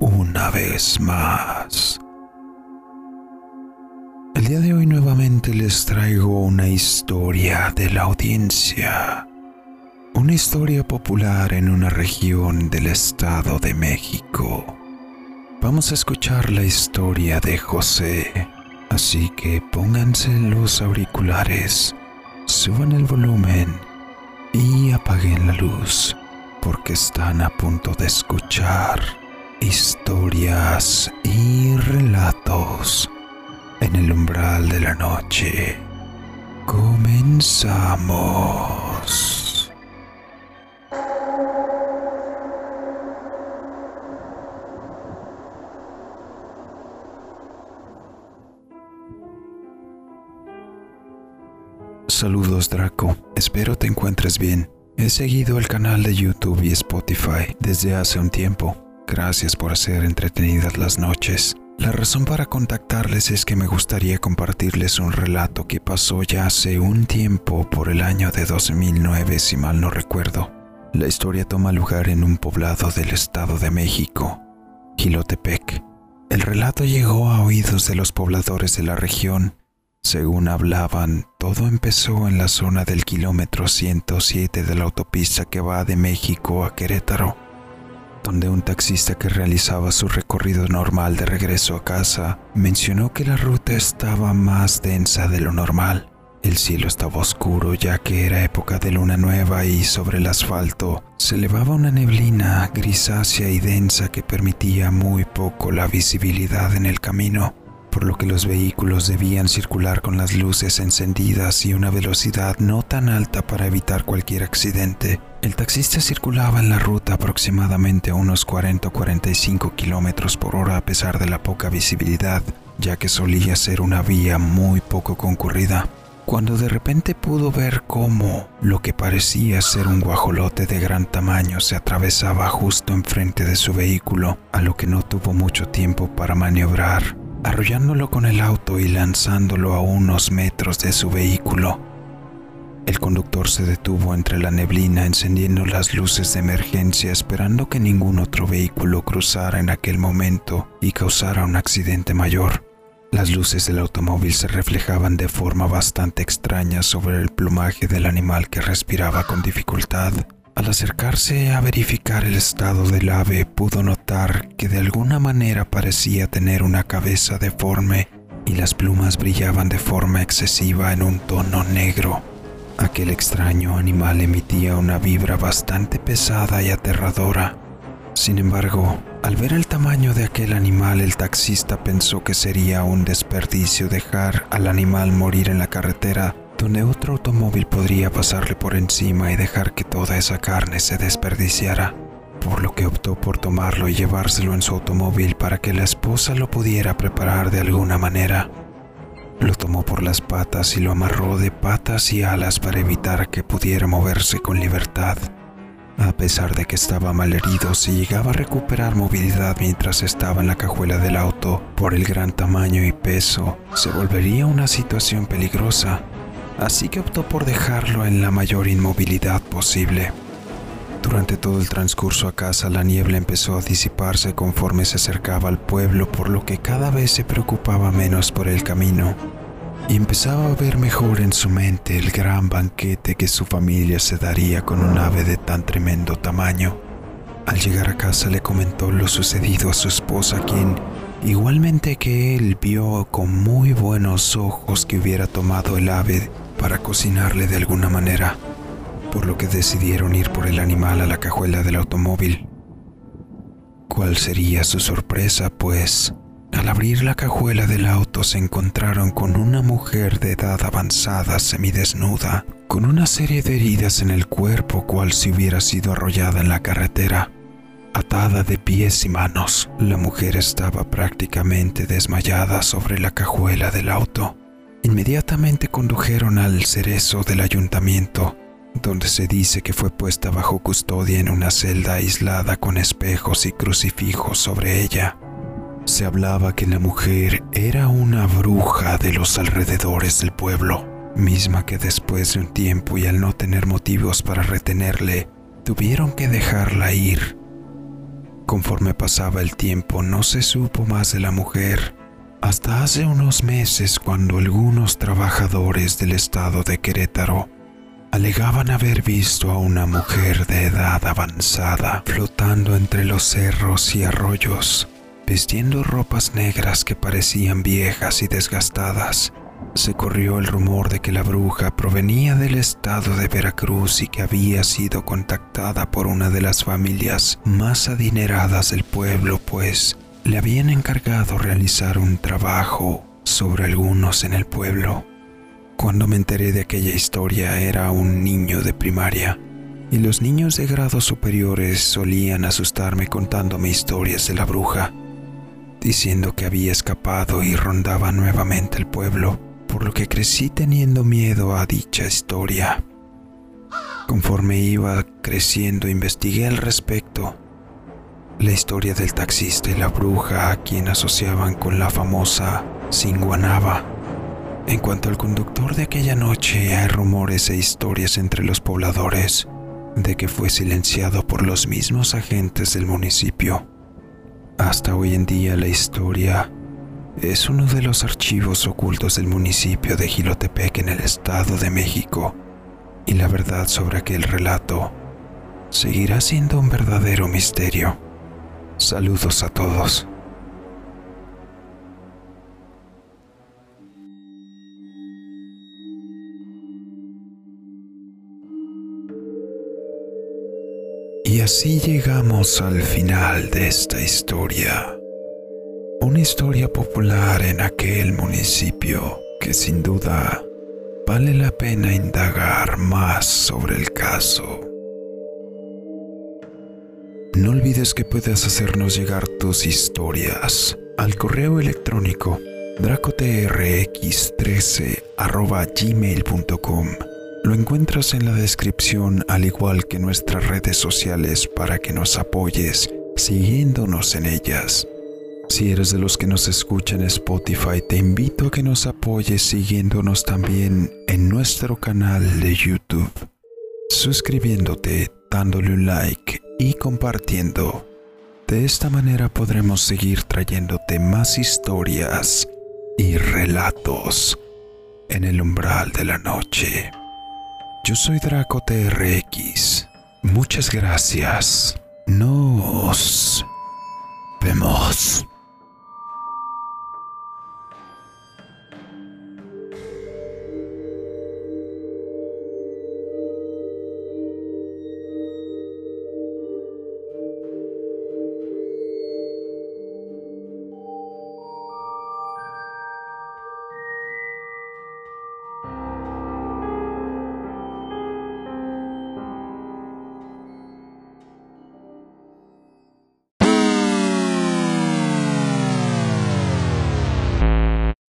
Una vez más. El día de hoy nuevamente les traigo una historia de la audiencia. Una historia popular en una región del Estado de México. Vamos a escuchar la historia de José, así que pónganse los auriculares, suban el volumen y apaguen la luz porque están a punto de escuchar historias y relatos en el umbral de la noche. Comenzamos. Saludos Draco, espero te encuentres bien. He seguido el canal de YouTube y Spotify desde hace un tiempo. Gracias por hacer entretenidas las noches. La razón para contactarles es que me gustaría compartirles un relato que pasó ya hace un tiempo por el año de 2009 si mal no recuerdo. La historia toma lugar en un poblado del Estado de México, Gilotepec. El relato llegó a oídos de los pobladores de la región según hablaban, todo empezó en la zona del kilómetro 107 de la autopista que va de México a Querétaro, donde un taxista que realizaba su recorrido normal de regreso a casa mencionó que la ruta estaba más densa de lo normal. El cielo estaba oscuro ya que era época de luna nueva y sobre el asfalto se elevaba una neblina grisácea y densa que permitía muy poco la visibilidad en el camino por lo que los vehículos debían circular con las luces encendidas y una velocidad no tan alta para evitar cualquier accidente. El taxista circulaba en la ruta aproximadamente a unos 40 o 45 kilómetros por hora a pesar de la poca visibilidad, ya que solía ser una vía muy poco concurrida. Cuando de repente pudo ver cómo lo que parecía ser un guajolote de gran tamaño se atravesaba justo enfrente de su vehículo, a lo que no tuvo mucho tiempo para maniobrar arrollándolo con el auto y lanzándolo a unos metros de su vehículo. El conductor se detuvo entre la neblina encendiendo las luces de emergencia esperando que ningún otro vehículo cruzara en aquel momento y causara un accidente mayor. Las luces del automóvil se reflejaban de forma bastante extraña sobre el plumaje del animal que respiraba con dificultad al acercarse a verificar el estado del ave pudo notar que de alguna manera parecía tener una cabeza deforme y las plumas brillaban de forma excesiva en un tono negro. Aquel extraño animal emitía una vibra bastante pesada y aterradora. Sin embargo, al ver el tamaño de aquel animal, el taxista pensó que sería un desperdicio dejar al animal morir en la carretera donde otro automóvil podría pasarle por encima y dejar que toda esa carne se desperdiciara, por lo que optó por tomarlo y llevárselo en su automóvil para que la esposa lo pudiera preparar de alguna manera. Lo tomó por las patas y lo amarró de patas y alas para evitar que pudiera moverse con libertad. A pesar de que estaba mal herido, si llegaba a recuperar movilidad mientras estaba en la cajuela del auto, por el gran tamaño y peso, se volvería una situación peligrosa así que optó por dejarlo en la mayor inmovilidad posible. Durante todo el transcurso a casa la niebla empezó a disiparse conforme se acercaba al pueblo, por lo que cada vez se preocupaba menos por el camino y empezaba a ver mejor en su mente el gran banquete que su familia se daría con un ave de tan tremendo tamaño. Al llegar a casa le comentó lo sucedido a su esposa, quien igualmente que él vio con muy buenos ojos que hubiera tomado el ave para cocinarle de alguna manera, por lo que decidieron ir por el animal a la cajuela del automóvil. ¿Cuál sería su sorpresa? Pues al abrir la cajuela del auto se encontraron con una mujer de edad avanzada semidesnuda, con una serie de heridas en el cuerpo cual si hubiera sido arrollada en la carretera. Atada de pies y manos, la mujer estaba prácticamente desmayada sobre la cajuela del auto. Inmediatamente condujeron al cerezo del ayuntamiento, donde se dice que fue puesta bajo custodia en una celda aislada con espejos y crucifijos sobre ella. Se hablaba que la mujer era una bruja de los alrededores del pueblo, misma que después de un tiempo y al no tener motivos para retenerle, tuvieron que dejarla ir. Conforme pasaba el tiempo no se supo más de la mujer, hasta hace unos meses cuando algunos trabajadores del estado de Querétaro alegaban haber visto a una mujer de edad avanzada flotando entre los cerros y arroyos, vistiendo ropas negras que parecían viejas y desgastadas se corrió el rumor de que la bruja provenía del estado de Veracruz y que había sido contactada por una de las familias más adineradas del pueblo, pues le habían encargado realizar un trabajo sobre algunos en el pueblo. Cuando me enteré de aquella historia era un niño de primaria, y los niños de grados superiores solían asustarme contándome historias de la bruja, diciendo que había escapado y rondaba nuevamente el pueblo por lo que crecí teniendo miedo a dicha historia. Conforme iba creciendo investigué al respecto. La historia del taxista y la bruja a quien asociaban con la famosa Singuanaba. En cuanto al conductor de aquella noche, hay rumores e historias entre los pobladores de que fue silenciado por los mismos agentes del municipio. Hasta hoy en día la historia es uno de los archivos ocultos del municipio de Gilotepec en el Estado de México, y la verdad sobre aquel relato seguirá siendo un verdadero misterio. Saludos a todos. Y así llegamos al final de esta historia una historia popular en aquel municipio que sin duda vale la pena indagar más sobre el caso. No olvides que puedes hacernos llegar tus historias al correo electrónico dracotrx13 Lo encuentras en la descripción al igual que nuestras redes sociales para que nos apoyes siguiéndonos en ellas. Si eres de los que nos escuchan en Spotify, te invito a que nos apoyes siguiéndonos también en nuestro canal de YouTube, suscribiéndote, dándole un like y compartiendo. De esta manera podremos seguir trayéndote más historias y relatos en el umbral de la noche. Yo soy Draco TRX. Muchas gracias. Nos vemos.